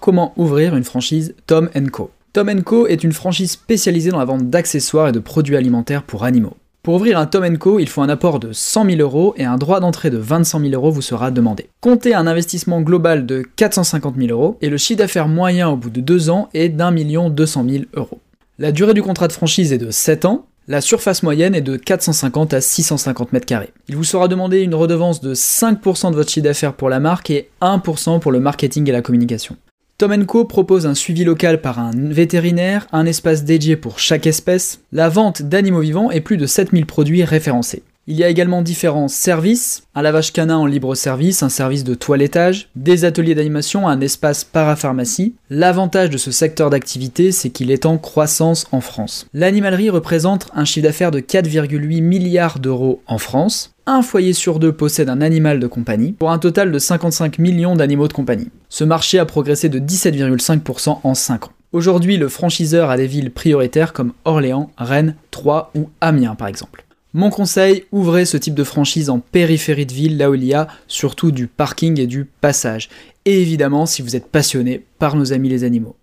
Comment ouvrir une franchise Tom Co Tom Co est une franchise spécialisée dans la vente d'accessoires et de produits alimentaires pour animaux. Pour ouvrir un Tom Co, il faut un apport de 100 000 euros et un droit d'entrée de 25 000 euros vous sera demandé. Comptez un investissement global de 450 000 euros et le chiffre d'affaires moyen au bout de deux ans est d'un million 200 000 euros. La durée du contrat de franchise est de 7 ans, la surface moyenne est de 450 à 650 mètres carrés. Il vous sera demandé une redevance de 5% de votre chiffre d'affaires pour la marque et 1% pour le marketing et la communication. Tom Co propose un suivi local par un vétérinaire, un espace dédié pour chaque espèce, la vente d'animaux vivants et plus de 7000 produits référencés. Il y a également différents services, un lavage canin en libre service, un service de toilettage, des ateliers d'animation, un espace parapharmacie. L'avantage de ce secteur d'activité, c'est qu'il est en croissance en France. L'animalerie représente un chiffre d'affaires de 4,8 milliards d'euros en France. Un foyer sur deux possède un animal de compagnie, pour un total de 55 millions d'animaux de compagnie. Ce marché a progressé de 17,5% en 5 ans. Aujourd'hui, le franchiseur a des villes prioritaires comme Orléans, Rennes, Troyes ou Amiens par exemple. Mon conseil, ouvrez ce type de franchise en périphérie de ville, là où il y a surtout du parking et du passage. Et évidemment, si vous êtes passionné par nos amis les animaux.